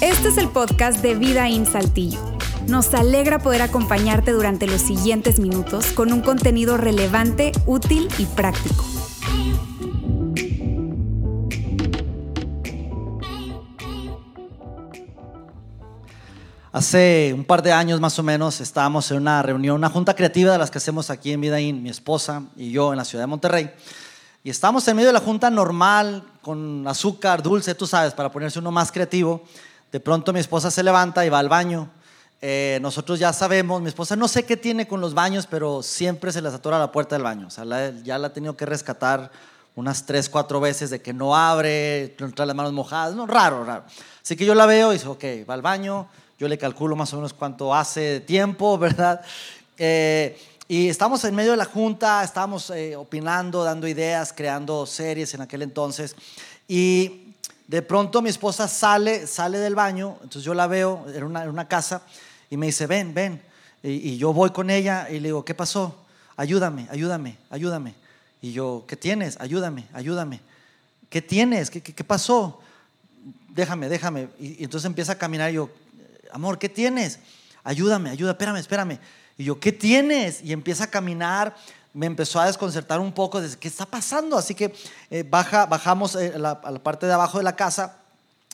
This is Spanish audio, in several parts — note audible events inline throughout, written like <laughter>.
Este es el podcast de Vida en Saltillo. Nos alegra poder acompañarte durante los siguientes minutos con un contenido relevante, útil y práctico. Hace un par de años más o menos estábamos en una reunión, una junta creativa de las que hacemos aquí en Vidaín, mi esposa y yo en la ciudad de Monterrey. Y estábamos en medio de la junta normal, con azúcar, dulce, tú sabes, para ponerse uno más creativo. De pronto mi esposa se levanta y va al baño. Eh, nosotros ya sabemos, mi esposa no sé qué tiene con los baños, pero siempre se les atora la puerta del baño. O sea, ya la ha tenido que rescatar unas tres, cuatro veces de que no abre, trae las manos mojadas. No, raro, raro. Así que yo la veo y dice, ok, va al baño yo le calculo más o menos cuánto hace tiempo, <laughs> ¿verdad? Eh, y estamos en medio de la junta, estábamos eh, opinando, dando ideas, creando series en aquel entonces. Y de pronto mi esposa sale, sale del baño, entonces yo la veo en una, una casa y me dice, ven, ven. Y, yo voy con ella y le digo, ¿qué pasó? Ayúdame, ayúdame, ayúdame. Y yo, ¿qué tienes? Ayúdame, ayúdame. ¿Qué tienes? ¿Qué, qué, pasó? Déjame, déjame. Y, y entonces empieza a caminar y yo, amor, ¿qué tienes? Ayúdame, ayuda, espérame, espérame. Y yo, ¿qué tienes? Y empieza a caminar, me empezó a desconcertar un poco, desde, ¿qué está pasando? Así que eh, baja, bajamos eh, a, la, parte de abajo de la casa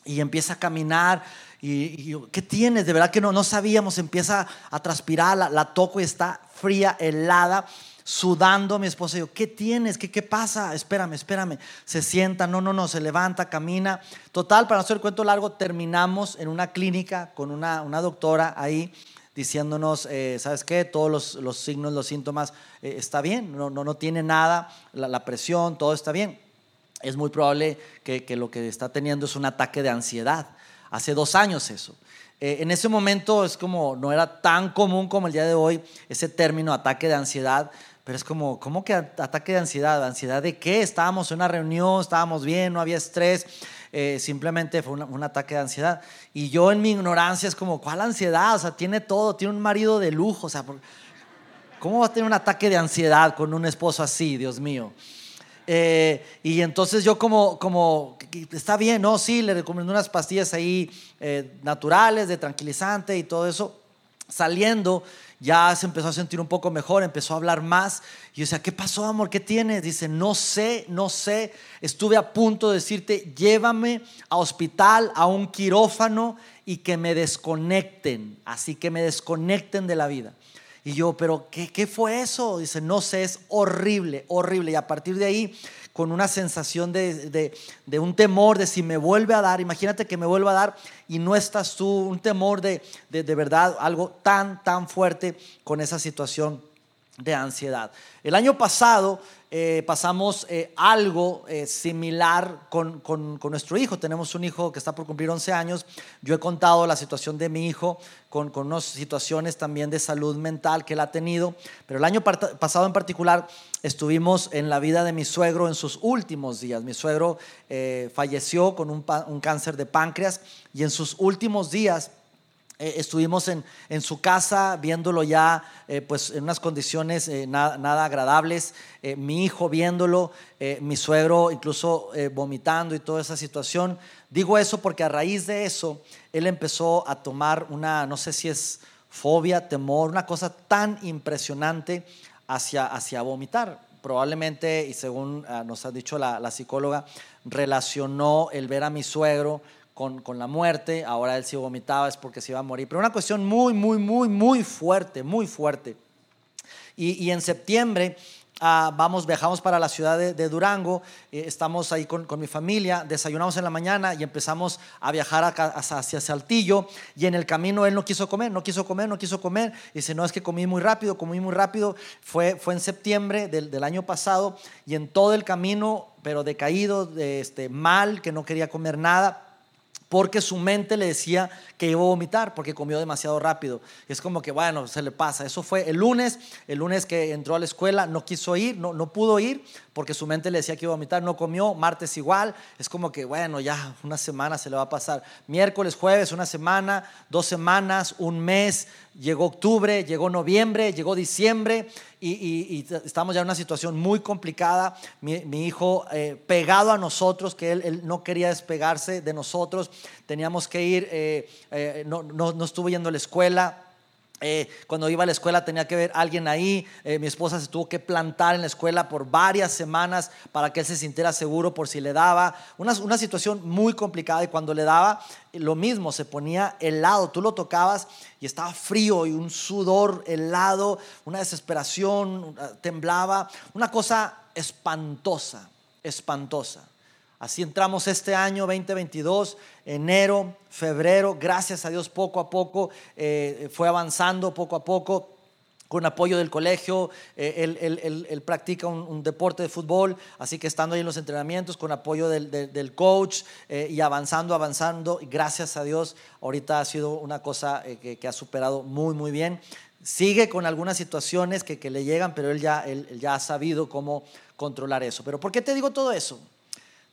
y empieza a caminar. Y, yo, ¿qué tienes? De verdad que no, no sabíamos, empieza a transpirar, la, la toco y está fría, helada sudando mi esposa. Y yo, ¿qué tienes? ¿Qué, ¿Qué pasa? Espérame, espérame. Se sienta, no, no, no, se levanta, camina. Total, para no hacer el cuento largo, terminamos en una clínica con una, una doctora ahí diciéndonos, eh, ¿sabes qué? Todos los, los signos, los síntomas, eh, está bien, no, no, no tiene nada, la, la, presión, todo está bien. Es muy probable que, que, lo que está teniendo es un ataque de ansiedad. Hace dos años eso. Eh, en ese momento es como, no era tan común como el día de hoy ese término ataque de ansiedad, pero es como, ¿cómo que ataque de ansiedad? ¿Ansiedad de qué? Estábamos en una reunión, estábamos bien, no había estrés, eh, simplemente fue un ataque de ansiedad. Y yo en mi ignorancia es como, ¿cuál ansiedad? O sea, tiene todo, tiene un marido de lujo, o sea, ¿cómo va a tener un ataque de ansiedad con un esposo así, Dios mío? Eh, y entonces yo como, como, está bien, ¿no? Sí, le recomiendo unas pastillas ahí eh, naturales, de tranquilizante y todo eso. Saliendo, ya se empezó a sentir un poco mejor, empezó a hablar más. Y yo decía, ¿qué pasó, amor? ¿Qué tienes? Dice, no sé, no sé. Estuve a punto de decirte, llévame a hospital, a un quirófano y que me desconecten. Así que me desconecten de la vida. Y yo, pero ¿qué, qué fue eso? Dice, no sé, es horrible, horrible. Y a partir de ahí con una sensación de, un temor de si me vuelve a dar, imagínate que me vuelva a dar y no estás tú, un temor de, de verdad, algo tan, tan fuerte con esa situación de ansiedad. El año pasado eh, pasamos eh, algo eh, similar con, con, nuestro hijo. Tenemos un hijo que está por cumplir 11 años. Yo he contado la situación de mi hijo con, con unas situaciones también de salud mental que él ha tenido. Pero el año pasado en particular estuvimos en la vida de mi suegro en sus últimos días. Mi suegro falleció con un, un cáncer de páncreas y en sus últimos días eh, estuvimos en, en, su casa viéndolo ya eh, pues en unas condiciones eh, nada, agradables, mi hijo viéndolo, mi suegro incluso vomitando y toda esa situación. Digo eso porque a raíz de eso él empezó a tomar una, no sé si es fobia, temor, una cosa tan impresionante hacia, hacia vomitar. Probablemente, y según ah, nos ha dicho la, la psicóloga, relacionó el ver a mi suegro con, con, la muerte, ahora él si vomitaba es porque se iba a morir, pero una cuestión muy, muy, muy, muy fuerte, muy fuerte. Y, y en septiembre ah, vamos, viajamos para la ciudad de, Durango, eh, estamos ahí con, con, mi familia, desayunamos en la mañana y empezamos a viajar hacia Saltillo. Y en el camino él no quiso comer, no quiso comer, no quiso comer, y dice, no, es que comí muy rápido, comí muy rápido, fue, fue en septiembre del, del año pasado y en todo el camino, pero decaído, de este, mal, que no quería comer nada porque su mente le decía que iba a vomitar porque comió demasiado rápido. es como que, bueno, se le pasa. Eso fue el lunes, el lunes que entró a la escuela, no quiso ir, no, no pudo ir porque su mente le decía que iba a vomitar, no comió, martes igual, es como que, bueno, ya una semana se le va a pasar. Miércoles, jueves, una semana, dos semanas, un mes, llegó octubre, llegó noviembre, llegó diciembre y, estamos ya en una situación muy complicada. Mi, hijo eh, pegado a nosotros, que él, no quería despegarse de nosotros, teníamos que ir, eh, eh, no, no, no estuvo yendo a la escuela eh, cuando iba a la escuela tenía que ver a alguien ahí. Eh, mi esposa se tuvo que plantar en la escuela por varias semanas para que él se sintiera seguro por si le daba. Una, una situación muy complicada y cuando le daba, lo mismo, se ponía helado. Tú lo tocabas y estaba frío y un sudor helado, una desesperación, temblaba. Una cosa espantosa, espantosa. Así entramos este año 2022, enero, febrero, gracias a Dios poco a poco eh, fue avanzando poco a poco con apoyo del colegio, eh, él, practica un, deporte de fútbol, así que estando ahí en los entrenamientos, con apoyo del, coach eh, y avanzando, avanzando, gracias a Dios, ahorita ha sido una cosa que, ha superado muy, muy bien. Sigue con algunas situaciones que, le llegan, pero él ya, él ya ha sabido cómo controlar eso. Pero ¿por qué te digo todo eso?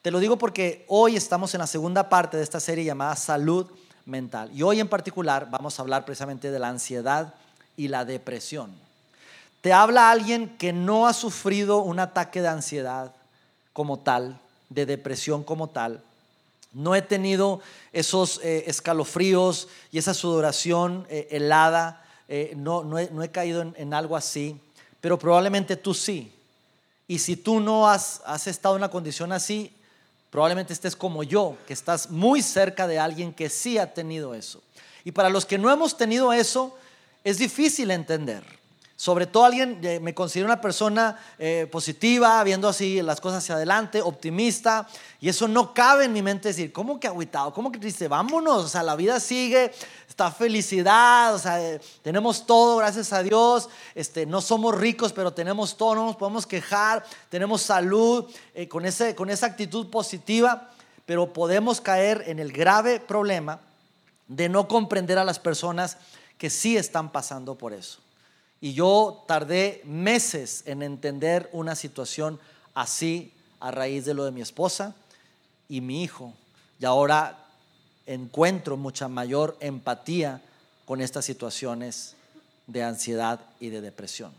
Te lo digo porque hoy estamos en la segunda parte de esta serie llamada Salud Mental. Y hoy en particular vamos a hablar precisamente de la ansiedad y la depresión. Te habla alguien que no ha sufrido un ataque de ansiedad como tal, de depresión como tal. No he tenido esos eh, escalofríos y esa sudoración eh, helada. Eh, no, no, he, caído en, algo así, pero probablemente tú sí. Y si tú no has, has estado en una condición así, Probablemente estés como yo, que estás muy cerca de alguien que sí ha tenido eso. Y para los que no hemos tenido eso, es difícil entender. Sobre todo alguien, eh, me considero una persona eh, positiva, viendo así las cosas hacia adelante, optimista, y eso no cabe en mi mente decir, ¿cómo que agüitado? ¿Cómo que triste? Vámonos, o sea, la vida sigue, está felicidad, o sea, eh, tenemos todo, gracias a Dios, este, no somos ricos, pero tenemos todo, no nos podemos quejar, tenemos salud, con, ese, con esa actitud positiva, pero podemos caer en el grave problema de no comprender a las personas que sí están pasando por eso. Y yo tardé meses en entender una situación así a raíz de lo de mi esposa y mi hijo. Y ahora encuentro mucha mayor empatía con estas situaciones de ansiedad y de depresión.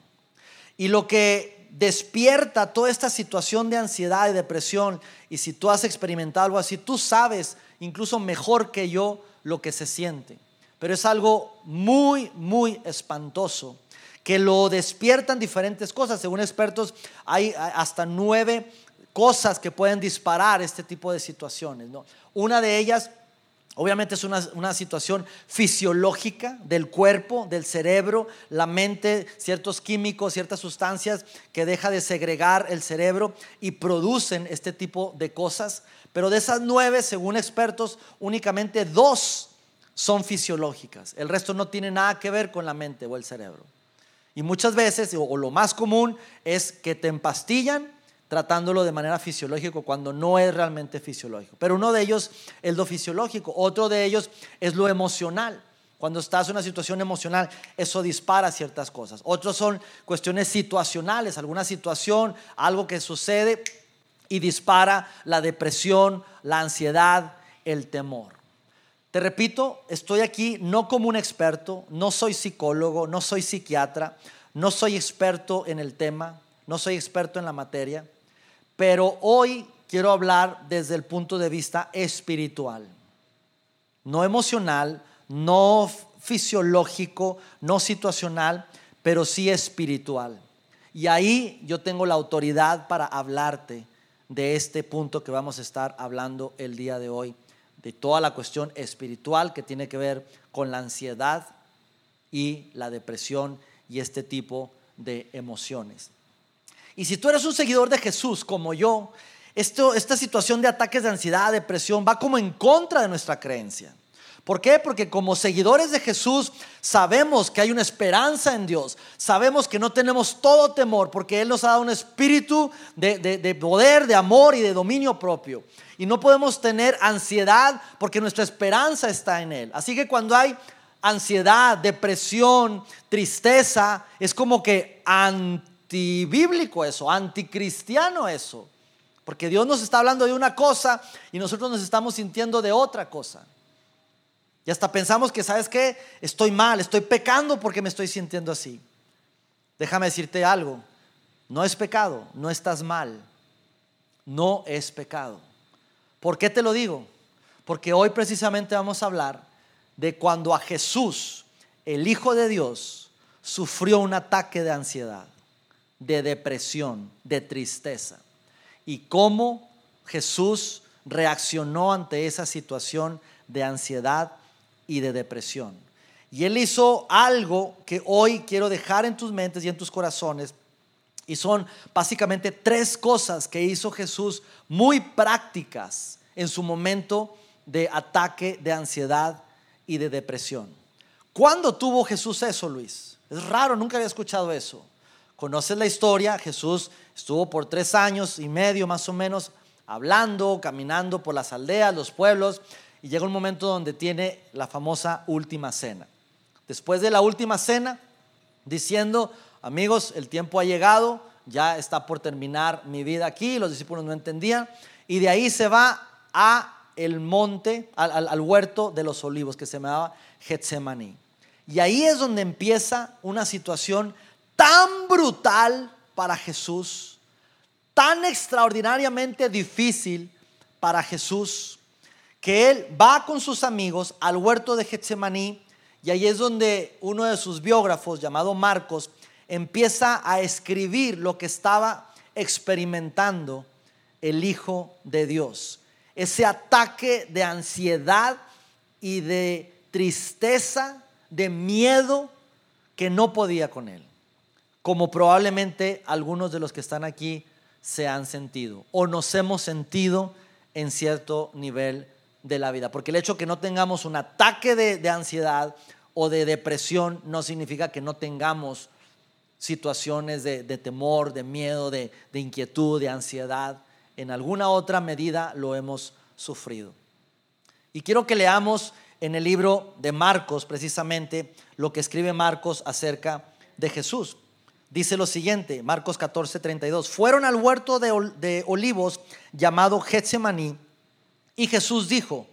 Y lo que despierta toda esta situación de ansiedad y depresión, y si tú has experimentado algo así, tú sabes incluso mejor que yo lo que se siente. Pero es algo muy, muy espantoso que lo despiertan diferentes cosas. Según expertos, hay hasta nueve cosas que pueden disparar este tipo de situaciones. Una de ellas, obviamente, es una, una, situación fisiológica del cuerpo, del cerebro, la mente, ciertos químicos, ciertas sustancias que deja de segregar el cerebro y producen este tipo de cosas. Pero de esas nueve, según expertos, únicamente dos son fisiológicas. El resto no tiene nada que ver con la mente o el cerebro. Y muchas veces, o lo más común, es que te empastillan tratándolo de manera fisiológica cuando no es realmente fisiológico. Pero uno de ellos es lo fisiológico, otro de ellos es lo emocional. Cuando estás en una situación emocional, eso dispara ciertas cosas. Otros son cuestiones situacionales, alguna situación, algo que sucede y dispara la depresión, la ansiedad, el temor. Te repito, estoy aquí no como un experto, no soy psicólogo, no soy psiquiatra, no soy experto en el tema, no soy experto en la materia, pero hoy quiero hablar desde el punto de vista espiritual, no emocional, no fisiológico, no situacional, pero sí espiritual. Y ahí yo tengo la autoridad para hablarte de este punto que vamos a estar hablando el día de hoy de toda la cuestión espiritual que tiene que ver con la ansiedad y la depresión y este tipo de emociones. Y si tú eres un seguidor de Jesús como yo, esto, esta situación de ataques de ansiedad, depresión, va como en contra de nuestra creencia. ¿Por qué? Porque como seguidores de Jesús sabemos que hay una esperanza en Dios, sabemos que no tenemos todo temor, porque Él nos ha dado un espíritu de, de poder, de amor y de dominio propio. Y no podemos tener ansiedad porque nuestra esperanza está en Él. Así que cuando hay ansiedad, depresión, tristeza, es como que antibíblico eso, anticristiano eso. Porque Dios nos está hablando de una cosa y nosotros nos estamos sintiendo de otra cosa. Y hasta pensamos que, ¿sabes qué? Estoy mal, estoy pecando porque me estoy sintiendo así. Déjame decirte algo, no es pecado, no estás mal, no es pecado. ¿Por qué te lo digo? Porque hoy precisamente vamos a hablar de cuando a Jesús, el Hijo de Dios, sufrió un ataque de ansiedad, de depresión, de tristeza. Y cómo Jesús reaccionó ante esa situación de ansiedad y de depresión. Y Él hizo algo que hoy quiero dejar en tus mentes y en tus corazones. Y son básicamente tres cosas que hizo Jesús muy prácticas en su momento de ataque de ansiedad y de depresión. ¿Cuándo tuvo Jesús eso, Luis? Es raro, nunca había escuchado eso. Conoces la historia, Jesús estuvo por tres años y medio más o menos hablando, caminando por las aldeas, los pueblos, y llega un momento donde tiene la famosa última cena. Después de la última cena, diciendo, amigos, el tiempo ha llegado, ya está por terminar mi vida aquí, los discípulos no entendían, y de ahí se va a el monte, al, huerto de los olivos, que se llamaba Getsemaní. Y ahí es donde empieza una situación tan brutal para Jesús, tan extraordinariamente difícil para Jesús, que él va con sus amigos al huerto de Getsemaní y ahí es donde uno de sus biógrafos, llamado Marcos, empieza a escribir lo que estaba experimentando el Hijo de Dios. Ese ataque de ansiedad y de tristeza, de miedo que no podía con él, como probablemente algunos de los que están aquí se han sentido o nos hemos sentido en cierto nivel de la vida. Porque el hecho que no tengamos un ataque de, ansiedad o de depresión no significa que no tengamos situaciones de, temor, de miedo, de, de inquietud, de ansiedad. En alguna otra medida lo hemos sufrido. Y quiero que leamos en el libro de Marcos precisamente lo que escribe Marcos acerca de Jesús. Dice lo siguiente, Marcos 14, 32. Fueron al huerto de, de olivos llamado Getsemaní y Jesús dijo,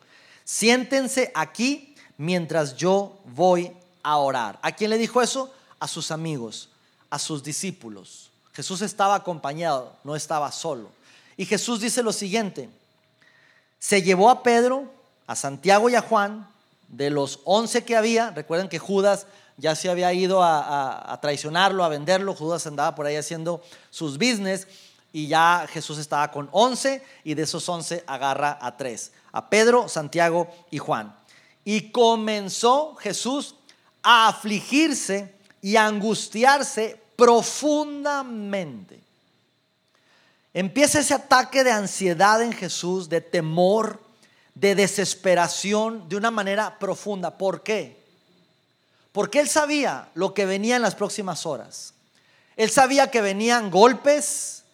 siéntense aquí mientras yo voy a orar. ¿A quién le dijo eso? A sus amigos, a sus discípulos. Jesús estaba acompañado, no estaba solo. Y Jesús dice lo siguiente, se llevó a Pedro, a Santiago y a Juan, de los once que había, recuerden que Judas ya se había ido a, a traicionarlo, a venderlo, Judas andaba por ahí haciendo sus business, y ya Jesús estaba con 11 y de esos 11 agarra a tres, a Pedro, Santiago y Juan. Y comenzó Jesús a afligirse y angustiarse profundamente. Empieza ese ataque de ansiedad en Jesús, de temor, de desesperación de una manera profunda. ¿Por qué? Porque él sabía lo que venía en las próximas horas. Él sabía que venían golpes,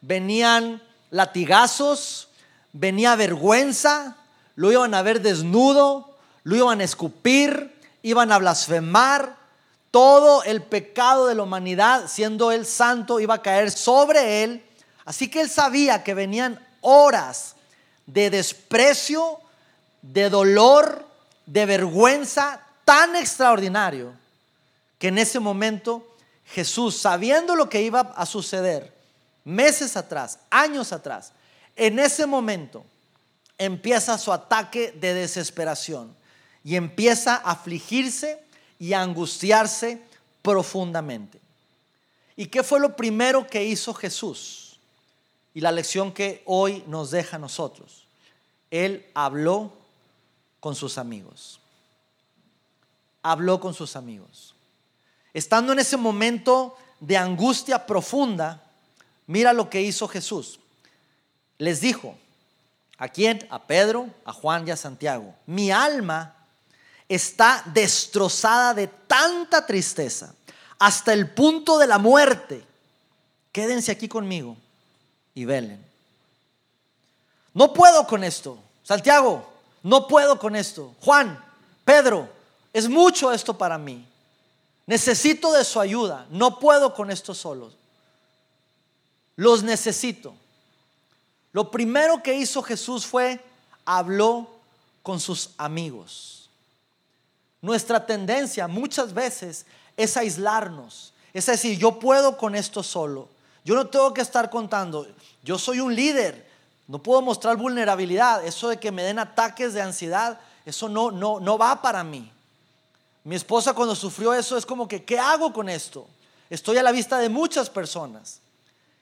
venían latigazos, venía vergüenza, lo iban a ver desnudo, lo iban a escupir, iban a blasfemar. Todo el pecado de la humanidad, siendo él santo, iba a caer sobre él. Así que él sabía que venían horas de desprecio, de dolor, de vergüenza tan extraordinario que en ese momento Jesús, sabiendo lo que iba a suceder, meses atrás, años atrás, en ese momento empieza su ataque de desesperación y empieza a afligirse y angustiarse profundamente. ¿Y qué fue lo primero que hizo Jesús? Y la lección que hoy nos deja a nosotros. Él habló con sus amigos. Habló con sus amigos. Estando en ese momento de angustia profunda, Mira lo que hizo Jesús. Les dijo, ¿a quién? A Pedro, a Juan y a Santiago. Mi alma está destrozada de tanta tristeza hasta el punto de la muerte. Quédense aquí conmigo y velen. No puedo con esto. Santiago, no puedo con esto. Juan, Pedro, es mucho esto para mí. Necesito de su ayuda. No puedo con esto solos. los necesito. Lo primero que hizo Jesús fue habló con sus amigos. Nuestra tendencia muchas veces es aislarnos, es decir, yo puedo con esto solo, yo no tengo que estar contando, yo soy un líder, no puedo mostrar vulnerabilidad, eso de que me den ataques de ansiedad, eso no, no, no va para mí. Mi esposa cuando sufrió eso es como que, ¿qué hago con esto? Estoy a la vista de muchas personas.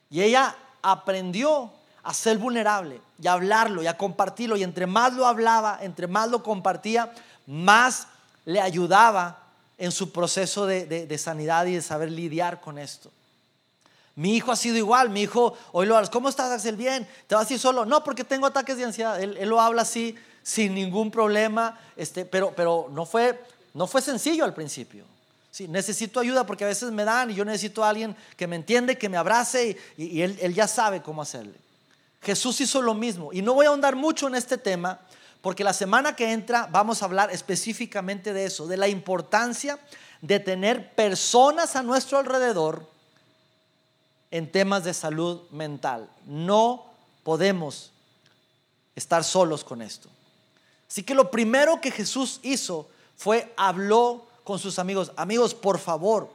Y ella aprendió a ser vulnerable y a hablarlo y a compartirlo. Y entre más lo hablaba, entre más lo compartía, más le ayudaba en su proceso de, sanidad y de saber lidiar con esto. Mi hijo ha sido igual, mi hijo, hoy lo hablas, ¿cómo estás Axel? Bien, ¿te vas a ir solo? No, porque tengo ataques de ansiedad. Él, lo habla así, sin ningún problema, este, pero, pero no, fue, no fue sencillo al principio. Sí, necesito ayuda porque a veces me dan y yo necesito a alguien que me entiende, que me abrace y, él, él ya sabe cómo hacerle. Jesús hizo lo mismo. Y no voy a ahondar mucho en este tema, porque la semana que entra vamos a hablar específicamente de eso, de la importancia de tener personas a nuestro alrededor en temas de salud mental. No podemos estar solos con esto. Así que lo primero que Jesús hizo fue habló con sus amigos, amigos, por favor,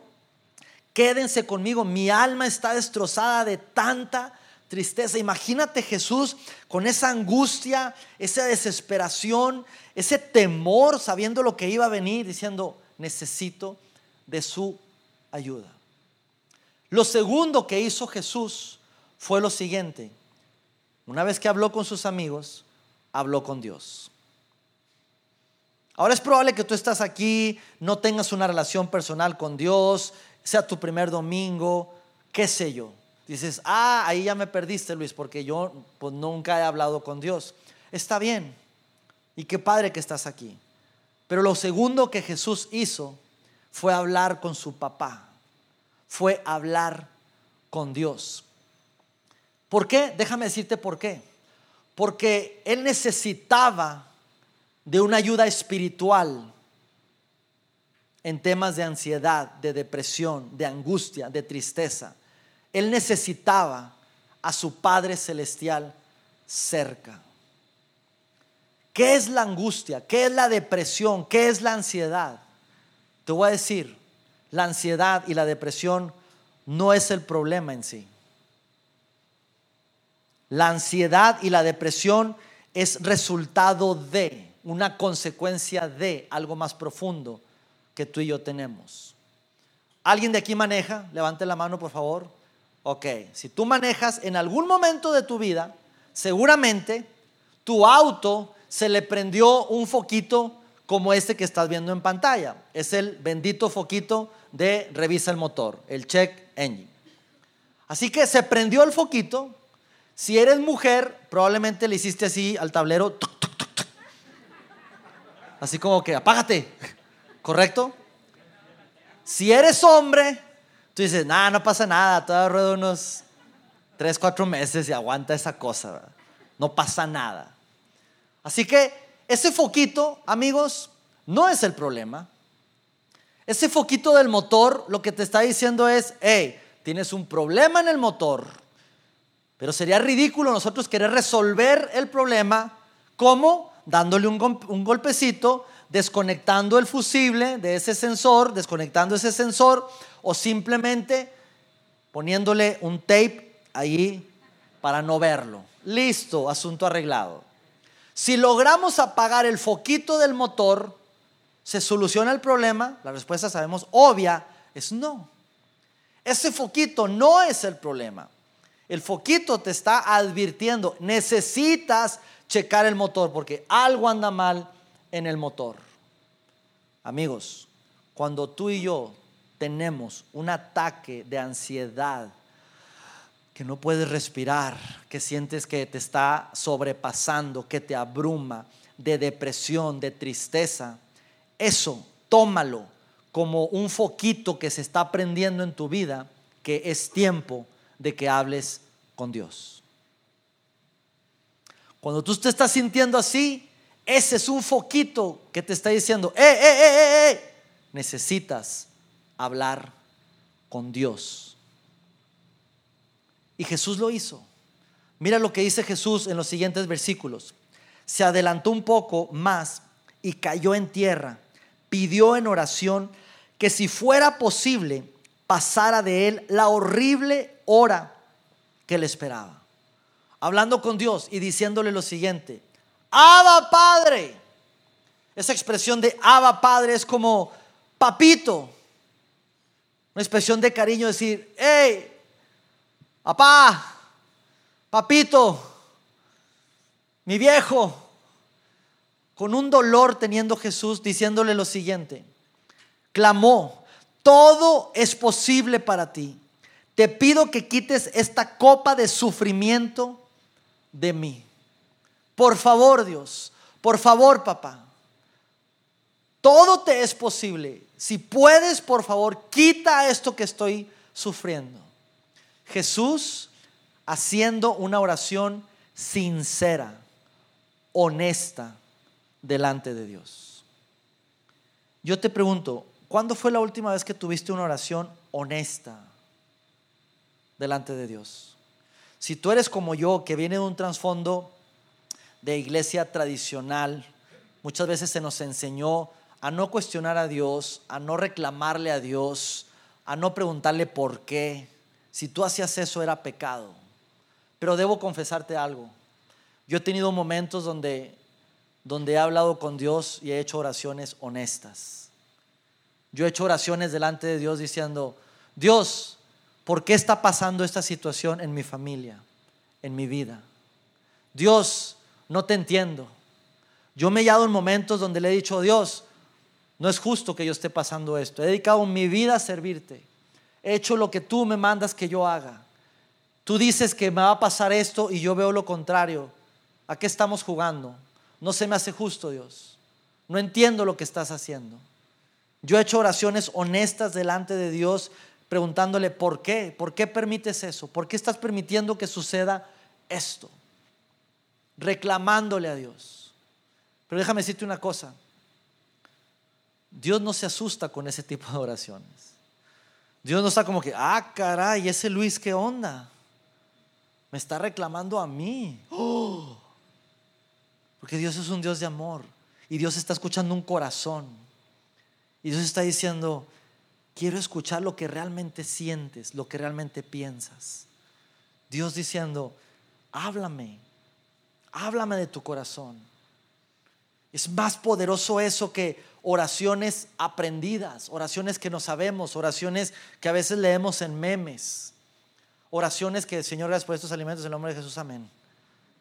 quédense conmigo, mi alma está destrozada de tanta tristeza. Imagínate Jesús con esa angustia, esa desesperación, ese temor, sabiendo lo que iba a venir, diciendo, necesito de su ayuda. Lo segundo que hizo Jesús fue lo siguiente. Una vez que habló con sus amigos, habló con Dios. Ahora es probable que tú estás aquí, no tengas una relación personal con Dios, sea tu primer domingo, qué sé yo. Dices, ah, ahí ya me perdiste, Luis, porque yo pues, nunca he hablado con Dios. Está bien. Y qué padre que estás aquí. Pero lo segundo que Jesús hizo fue hablar con su papá. Fue hablar con Dios. ¿Por qué? Déjame decirte por qué. Porque él necesitaba de una ayuda espiritual en temas de ansiedad, de depresión, de angustia, de tristeza. Él necesitaba a su Padre Celestial cerca. ¿Qué es la angustia? ¿Qué es la depresión? ¿Qué es la ansiedad? Te voy a decir, la ansiedad y la depresión no es el problema en sí. La ansiedad y la depresión es resultado de, una consecuencia de algo más profundo que tú y yo tenemos. ¿Alguien de aquí maneja? Levante la mano, por favor. Ok, si tú manejas en algún momento de tu vida, seguramente tu auto se le prendió un foquito como este que estás viendo en pantalla. Es el bendito foquito de revisa el motor, el check engine. Así que se prendió el foquito. Si eres mujer, probablemente le hiciste así al tablero. Así como que apágate. ¿Correcto? Si eres hombre, Tú dices, nada, no pasa nada, todavía ruedo unos 3, 4 meses y aguanta esa cosa. No pasa nada. Así que ese foquito, amigos, no es el problema. Ese foquito del motor lo que te está diciendo es, hey, tienes un problema en el motor, pero sería ridículo nosotros querer resolver el problema como dándole un, un golpecito, desconectando el fusible de ese sensor, desconectando ese sensor o simplemente poniéndole un tape ahí para no verlo. Listo, asunto arreglado. Si logramos apagar el foquito del motor, ¿se soluciona el problema? La respuesta sabemos obvia es no. Ese foquito no es el problema. El foquito te está advirtiendo, necesitas checar el motor porque algo anda mal en el motor. Amigos, cuando tú y yo tenemos un ataque de ansiedad, que no puedes respirar, que sientes que te está sobrepasando, que te abruma, de depresión, de tristeza, eso tómalo como un foquito que se está prendiendo en tu vida, que es tiempo de que hables con Dios. Cuando tú te estás sintiendo así, ese es un foquito que te está diciendo, eh, eh, eh, eh, eh necesitas hablar con Dios. Y Jesús lo hizo. Mira lo que dice Jesús en los siguientes versículos. Se adelantó un poco más y cayó en tierra. Pidió en oración que si fuera posible pasara de él la horrible hora que le esperaba. Hablando con Dios y diciéndole lo siguiente, Abba Padre. Esa expresión de Abba Padre es como papito. Una expresión de cariño decir, hey, papá, papito, mi viejo, con un dolor teniendo Jesús diciéndole lo siguiente, clamó, todo es posible para ti. Te pido que quites esta copa de sufrimiento de mí. Por favor, Dios, por favor, papá. Todo te es posible. Si puedes, por favor, quita esto que estoy sufriendo. Jesús haciendo una oración sincera, honesta, delante de Dios. Yo te pregunto, ¿cuándo fue la última vez que tuviste una oración honesta delante de Dios? Si tú eres como yo, que viene de un trasfondo de iglesia tradicional, muchas veces se nos enseñó a no cuestionar a Dios, a no reclamarle a Dios, a no preguntarle por qué. Si tú hacías eso era pecado. Pero debo confesarte algo. Yo he tenido momentos donde donde he hablado con Dios y he hecho oraciones honestas. Yo he hecho oraciones delante de Dios diciendo, Dios, ¿por qué está pasando esta situación en mi familia, en mi vida? Dios, no te entiendo. Yo me he hallado en momentos donde le he dicho, Dios, no es justo que yo esté pasando esto. He dedicado mi vida a servirte. He hecho lo que tú me mandas que yo haga. Tú dices que me va a pasar esto y yo veo lo contrario. ¿A qué estamos jugando? No se me hace justo, Dios. No entiendo lo que estás haciendo. Yo he hecho oraciones honestas delante de Dios preguntándole, ¿por qué? ¿Por qué permites eso? ¿Por qué estás permitiendo que suceda esto? Reclamándole a Dios. Pero déjame decirte una cosa. Dios no se asusta con ese tipo de oraciones. Dios no está como que, ah, caray, ese Luis, ¿qué onda? Me está reclamando a mí. ¡Oh! <gasps> Porque Dios es un Dios de amor y Dios está escuchando un corazón. Y Dios está diciendo, quiero escuchar lo que realmente sientes, lo que realmente piensas. Dios diciendo, háblame, háblame de tu corazón. Es más poderoso eso que oraciones aprendidas, oraciones que no sabemos, oraciones que a veces leemos en memes, oraciones que, Señor, gracias por estos alimentos, en el nombre de Jesús, amén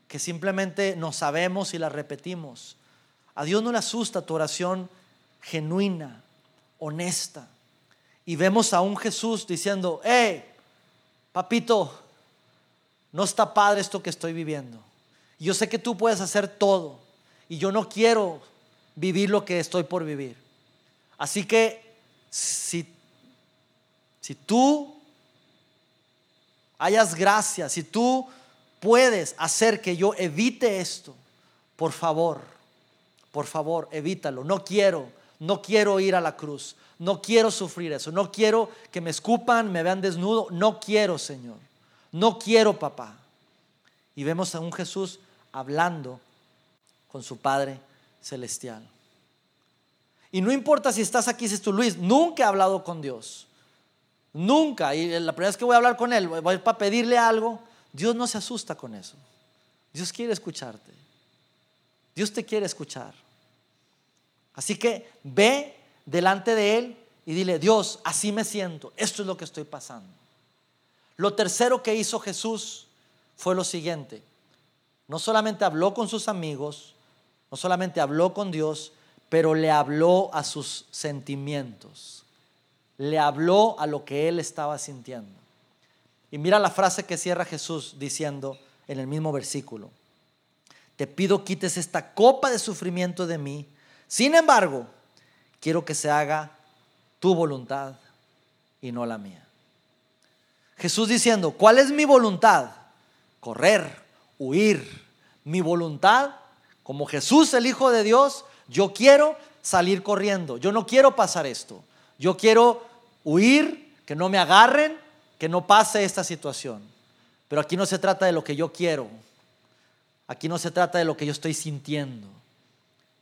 que simplemente no sabemos y la repetimos. A Dios no le asusta tu oración genuina, honesta. Y vemos a un Jesús diciendo, hey, papito, no está padre esto que estoy viviendo. Yo sé que tú puedes hacer todo y yo no quiero vivir lo que estoy por vivir. Así que si, si tú hayas gracia, si tú puedes hacer que yo evite esto, por favor, por favor, evítalo. No quiero, no quiero ir a la cruz. No quiero sufrir eso. No quiero que me escupan, me vean desnudo. No quiero, Señor. No quiero, papá. Y vemos a un Jesús hablando con su Padre Celestial. Y no importa si estás aquí, si es tú, Luis, nunca he hablado con Dios. Nunca. Y la primera vez que voy a hablar con Él, voy para pedirle algo. Dios no se asusta con eso. Dios quiere escucharte. Dios te quiere escuchar. Así que ve delante de Él y dile, Dios, así me siento. Esto es lo que estoy pasando. Lo tercero que hizo Jesús fue lo siguiente. No solamente habló con sus amigos, no solamente habló con Dios, pero le habló a sus sentimientos. Le habló a lo que él estaba sintiendo. Y mira la frase que cierra Jesús diciendo en el mismo versículo. Te pido quites esta copa de sufrimiento de mí. Sin embargo, quiero que se haga tu voluntad y no la mía. Jesús diciendo, ¿cuál es mi voluntad? Correr, huir. Mi voluntad, como Jesús el Hijo de Dios, yo quiero salir corriendo. Yo no quiero pasar esto. Yo quiero huir, que no me agarren, que no pase esta situación. Pero aquí no se trata de lo que yo quiero. Aquí no se trata de lo que yo estoy sintiendo.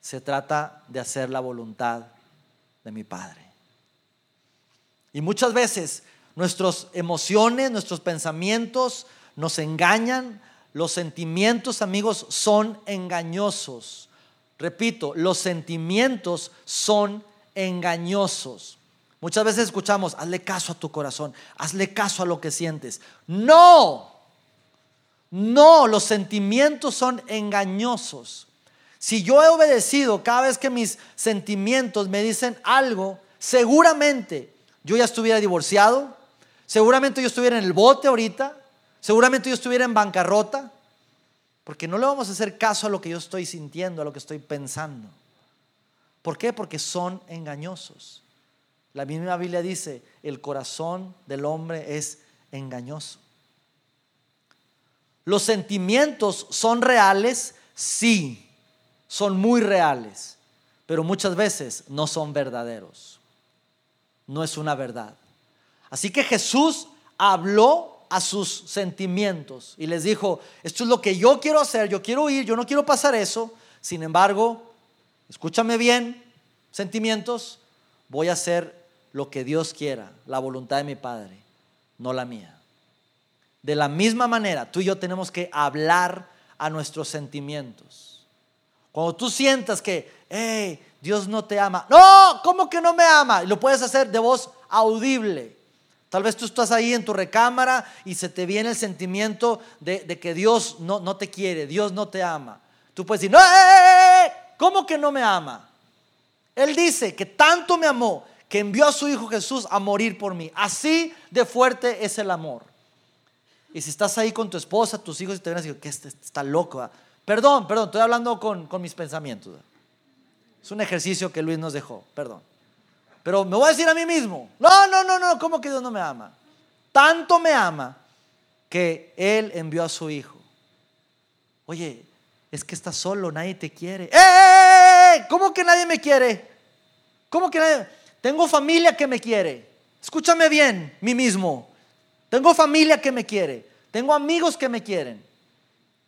Se trata de hacer la voluntad de mi Padre. Y muchas veces nuestras emociones, nuestros pensamientos nos engañan. Los sentimientos, amigos, son engañosos. Repito, los sentimientos son engañosos. Muchas veces escuchamos, hazle caso a tu corazón, hazle caso a lo que sientes. No, no, los sentimientos son engañosos. Si yo he obedecido cada vez que mis sentimientos me dicen algo, seguramente yo ya estuviera divorciado, seguramente yo estuviera en el bote ahorita, seguramente yo estuviera en bancarrota, porque no le vamos a hacer caso a lo que yo estoy sintiendo, a lo que estoy pensando. ¿Por qué? Porque son engañosos. La misma Biblia dice, el corazón del hombre es engañoso. Los sentimientos son reales, sí, son muy reales, pero muchas veces no son verdaderos. No es una verdad. Así que Jesús habló a sus sentimientos y les dijo, esto es lo que yo quiero hacer, yo quiero ir, yo no quiero pasar eso, sin embargo, escúchame bien, sentimientos, voy a hacer lo que Dios quiera, la voluntad de mi Padre, no la mía. De la misma manera, tú y yo tenemos que hablar a nuestros sentimientos. Cuando tú sientas que, Dios no te ama, no, ¿cómo que no me ama? Y lo puedes hacer de voz audible. Tal vez tú estás ahí en tu recámara y se te viene el sentimiento de, que Dios no, no, te quiere, Dios no te ama. Tú puedes decir, no, eh, eh, eh, ¿cómo que no me ama? Él dice que tanto me amó que envió a su Hijo Jesús a morir por mí. Así de fuerte es el amor. Y si estás ahí con tu esposa, tus hijos, y te ven así, que está loco. Perdón, perdón, estoy hablando con, con mis pensamientos. Es un ejercicio que Luis nos dejó, perdón. Pero me voy a decir a mí mismo, no, no, no, no, ¿cómo que Dios no me ama? Tanto me ama que Él envió a su Hijo. Oye, es que estás solo, nadie te quiere. ¡Eh, eh, eh, eh! ¿Cómo que nadie me quiere? ¿Cómo que nadie? Tengo familia que me quiere. Escúchame bien, mí mismo. Tengo familia que me quiere. Tengo amigos que me quieren.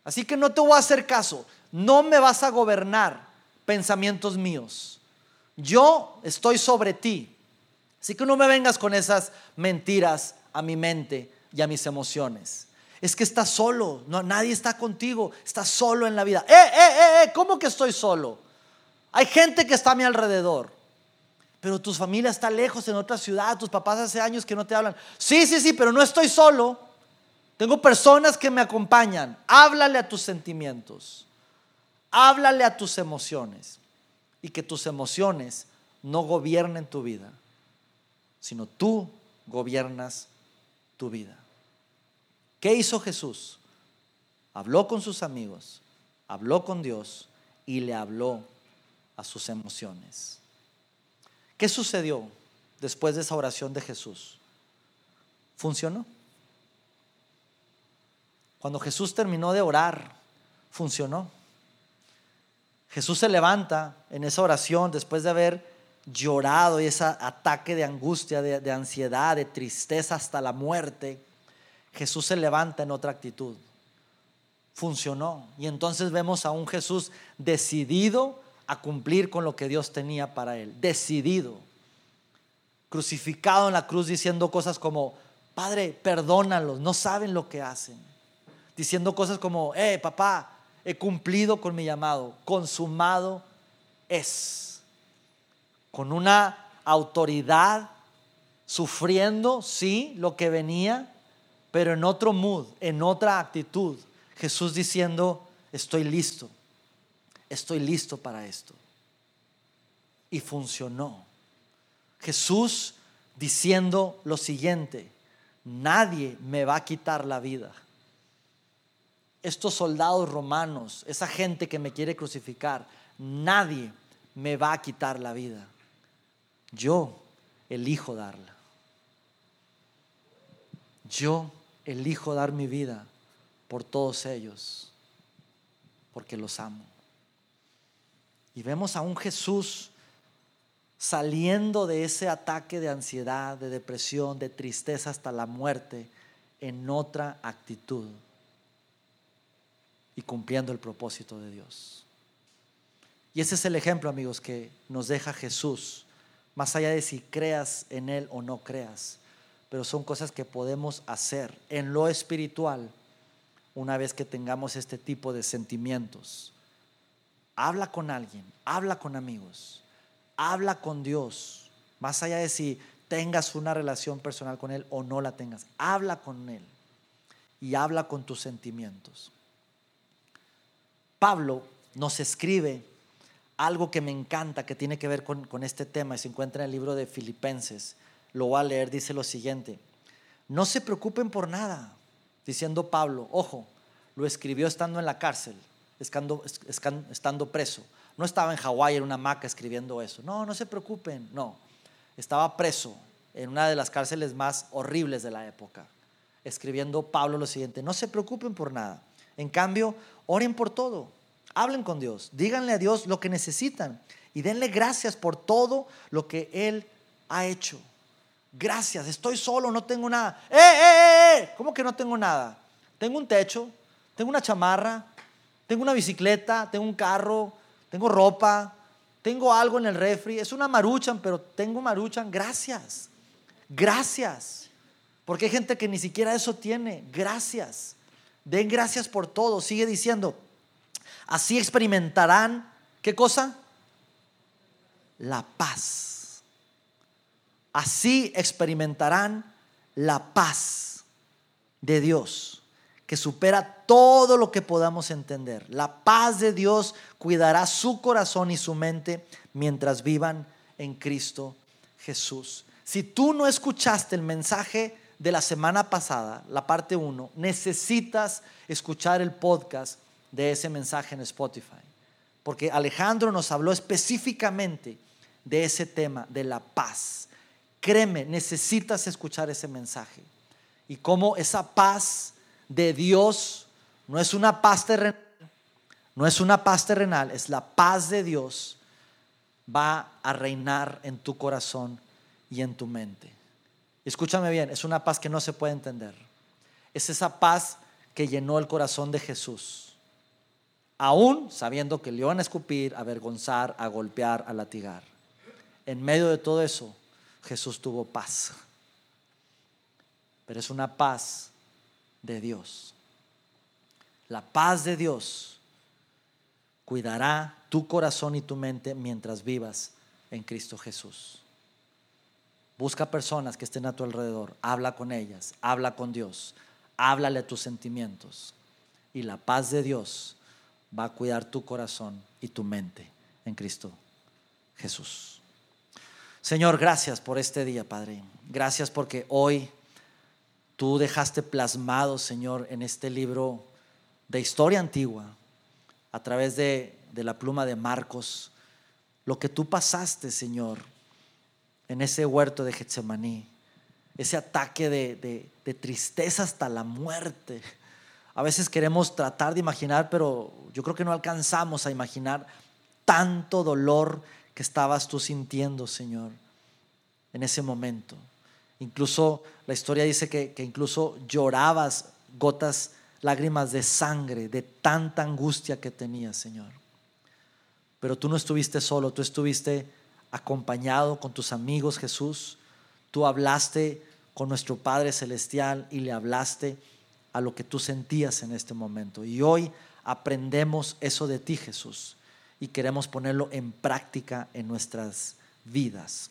Así que no te voy a hacer caso. No me vas a gobernar pensamientos míos. Yo estoy sobre ti. Así que no me vengas con esas mentiras a mi mente y a mis emociones. Es que estás solo, no, nadie está contigo, estás solo en la vida. ¡Eh, eh, eh, eh! ¿Cómo que estoy solo? Hay gente que está a mi alrededor, pero tu familia está lejos en otra ciudad, tus papás hace años que no te hablan. Sí, sí, sí, pero no estoy solo. Tengo personas que me acompañan. Háblale a tus sentimientos, háblale a tus emociones y que tus emociones no gobiernen tu vida, sino tú gobiernas tu vida. ¿Qué hizo Jesús? Habló con sus amigos, habló con Dios y le habló a sus emociones. ¿Qué sucedió después de esa oración de Jesús? ¿Funcionó? Cuando Jesús terminó de orar, funcionó. Jesús se levanta en esa oración después de haber llorado y ese ataque de angustia, de, ansiedad, de tristeza hasta la muerte. Jesús se levanta en otra actitud. Funcionó. Y entonces vemos a un Jesús decidido a cumplir con lo que Dios tenía para él. Decidido. Crucificado en la cruz diciendo cosas como, Padre, perdónalos, no saben lo que hacen. Diciendo cosas como, eh, papá, he cumplido con mi llamado, consumado es. Con una autoridad, sufriendo, sí, lo que venía, pero en otro mood, en otra actitud. Jesús diciendo, estoy listo, estoy listo para esto. Y funcionó. Jesús diciendo lo siguiente, nadie me va a quitar la vida estos soldados romanos, esa gente que me quiere crucificar, nadie me va a quitar la vida. Yo elijo darla. Yo elijo dar mi vida por todos ellos, porque los amo. Y vemos a un Jesús saliendo de ese ataque de ansiedad, de depresión, de tristeza hasta la muerte, en otra actitud y cumpliendo el propósito de Dios. Y ese es el ejemplo, amigos, que nos deja Jesús, más allá de si creas en Él o no creas, pero son cosas que podemos hacer en lo espiritual una vez que tengamos este tipo de sentimientos. Habla con alguien, habla con amigos, habla con Dios, más allá de si tengas una relación personal con Él o no la tengas, habla con Él y habla con tus sentimientos. Pablo nos escribe algo que me encanta, que tiene que ver con, este tema, y se encuentra en el libro de Filipenses. Lo voy a leer, dice lo siguiente. No se preocupen por nada, diciendo Pablo, ojo, lo escribió estando en la cárcel, estando, preso. No estaba en Hawái en una hamaca escribiendo eso. No, no se preocupen, no. Estaba preso en una de las cárceles más horribles de la época, escribiendo Pablo lo siguiente, no se preocupen por nada. En cambio, oren por todo, hablen con Dios, díganle a Dios lo que necesitan y denle gracias por todo lo que Él ha hecho. Gracias, estoy solo, no tengo nada. ¡Eh, eh, eh! eh! ¿Cómo que no tengo nada? Tengo un techo, tengo una chamarra, tengo una bicicleta, tengo un carro, tengo ropa, tengo algo en el refri. Es una maruchan, pero tengo maruchan. Gracias, gracias. Porque hay gente que ni siquiera eso tiene. Gracias. Den gracias por todo. Sigue diciendo, así experimentarán, ¿qué cosa? La paz. Así experimentarán la paz de Dios que supera todo lo que podamos entender. La paz de Dios cuidará su corazón y su mente mientras vivan en Cristo Jesús. Si tú no escuchaste el mensaje de la semana pasada, la parte 1, necesitas escuchar el podcast de ese mensaje en Spotify. Porque Alejandro nos habló específicamente de ese tema, de la paz. Créeme, necesitas escuchar ese mensaje. Y cómo esa paz de Dios no es una paz terrenal, no es una paz terrenal, es la paz de Dios va a reinar en tu corazón y en tu mente. Escúchame bien, es una paz que no se puede entender. Es esa paz que llenó el corazón de Jesús. Aún sabiendo que le iban a escupir, a avergonzar, a golpear, a latigar. En medio de todo eso, Jesús tuvo paz. Pero es una paz de Dios. La paz de Dios cuidará tu corazón y tu mente mientras vivas en Cristo Jesús. Busca personas que estén a tu alrededor, habla con ellas, habla con Dios, háblale tus sentimientos y la paz de Dios va a cuidar tu corazón y tu mente en Cristo Jesús. Señor, gracias por este día, Padre. Gracias porque hoy tú dejaste plasmado, Señor, en este libro de historia antigua, a través de, la pluma de Marcos, lo que tú pasaste, Señor en ese huerto de Getsemaní, ese ataque de, de, tristeza hasta la muerte. A veces queremos tratar de imaginar, pero yo creo que no alcanzamos a imaginar tanto dolor que estabas tú sintiendo, Señor, en ese momento. Incluso la historia dice que, incluso llorabas gotas, lágrimas de sangre, de tanta angustia que tenías, Señor. Pero tú no estuviste solo, tú estuviste acompañado con tus amigos, Jesús. Tú hablaste con nuestro Padre Celestial y le hablaste a lo que tú sentías en este momento. Y hoy aprendemos eso de ti, Jesús, y queremos ponerlo en práctica en nuestras vidas.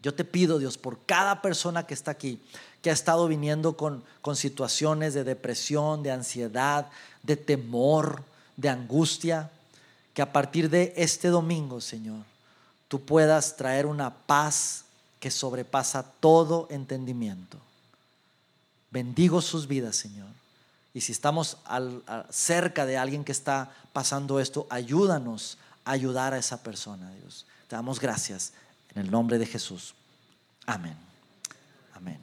Yo te pido, Dios, por cada persona que está aquí, que ha estado viniendo con, con situaciones de depresión, de ansiedad, de temor, de angustia, que a partir de este domingo, Señor, tú puedas traer una paz que sobrepasa todo entendimiento. Bendigo sus vidas, Señor. Y si estamos cerca de alguien que está pasando esto, ayúdanos a ayudar a esa persona, Dios. Te damos gracias en el nombre de Jesús. Amén. Amén.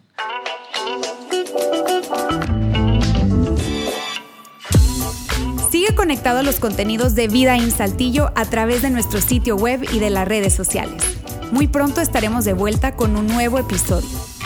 Sigue conectado a los contenidos de Vida en Saltillo a través de nuestro sitio web y de las redes sociales. Muy pronto estaremos de vuelta con un nuevo episodio.